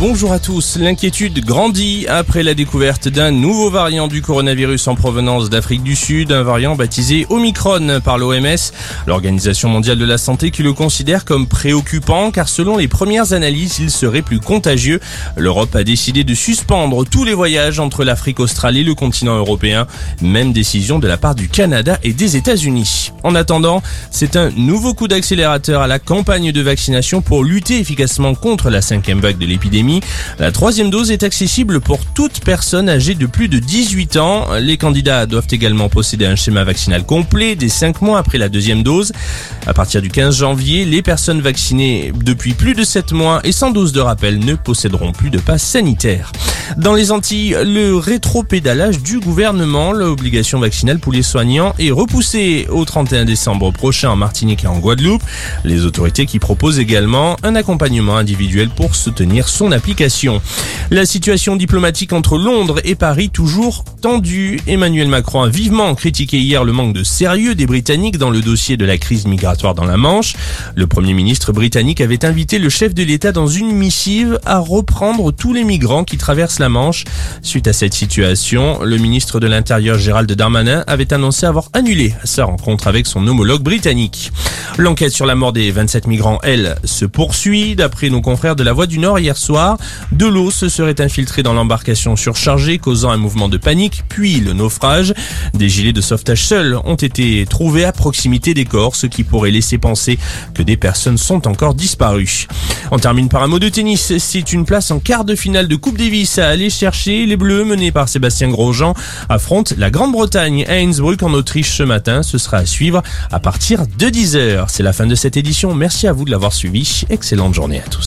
Bonjour à tous. L'inquiétude grandit après la découverte d'un nouveau variant du coronavirus en provenance d'Afrique du Sud, un variant baptisé Omicron par l'OMS, l'Organisation mondiale de la santé qui le considère comme préoccupant car selon les premières analyses, il serait plus contagieux. L'Europe a décidé de suspendre tous les voyages entre l'Afrique australe et le continent européen, même décision de la part du Canada et des États-Unis. En attendant, c'est un nouveau coup d'accélérateur à la campagne de vaccination pour lutter efficacement contre la cinquième vague de l'épidémie la troisième dose est accessible pour toute personne âgée de plus de 18 ans. Les candidats doivent également posséder un schéma vaccinal complet dès 5 mois après la deuxième dose. À partir du 15 janvier, les personnes vaccinées depuis plus de 7 mois et sans dose de rappel ne posséderont plus de passe sanitaire. Dans les Antilles, le rétro-pédalage du gouvernement, l'obligation vaccinale pour les soignants est repoussée au 31 décembre prochain en Martinique et en Guadeloupe. Les autorités qui proposent également un accompagnement individuel pour soutenir son application. La situation diplomatique entre Londres et Paris toujours tendue. Emmanuel Macron a vivement critiqué hier le manque de sérieux des Britanniques dans le dossier de la crise migratoire dans la Manche. Le Premier ministre britannique avait invité le chef de l'État dans une missive à reprendre tous les migrants qui traversent la Manche. Suite à cette situation, le ministre de l'Intérieur Gérald Darmanin avait annoncé avoir annulé sa rencontre avec son homologue britannique. L'enquête sur la mort des 27 migrants, elle, se poursuit. D'après nos confrères de la Voix du Nord hier soir, de l'eau se serait infiltrée dans l'embarcation surchargée, causant un mouvement de panique, puis le naufrage. Des gilets de sauvetage seuls ont été trouvés à proximité des corps, ce qui pourrait laisser penser que des personnes sont encore disparues. On termine par un mot de tennis. C'est une place en quart de finale de Coupe Davis à aller chercher. Les Bleus, menés par Sébastien Grosjean, affrontent la Grande-Bretagne à Innsbruck en Autriche ce matin. Ce sera à suivre à partir de 10h. C'est la fin de cette édition. Merci à vous de l'avoir suivi. Excellente journée à tous.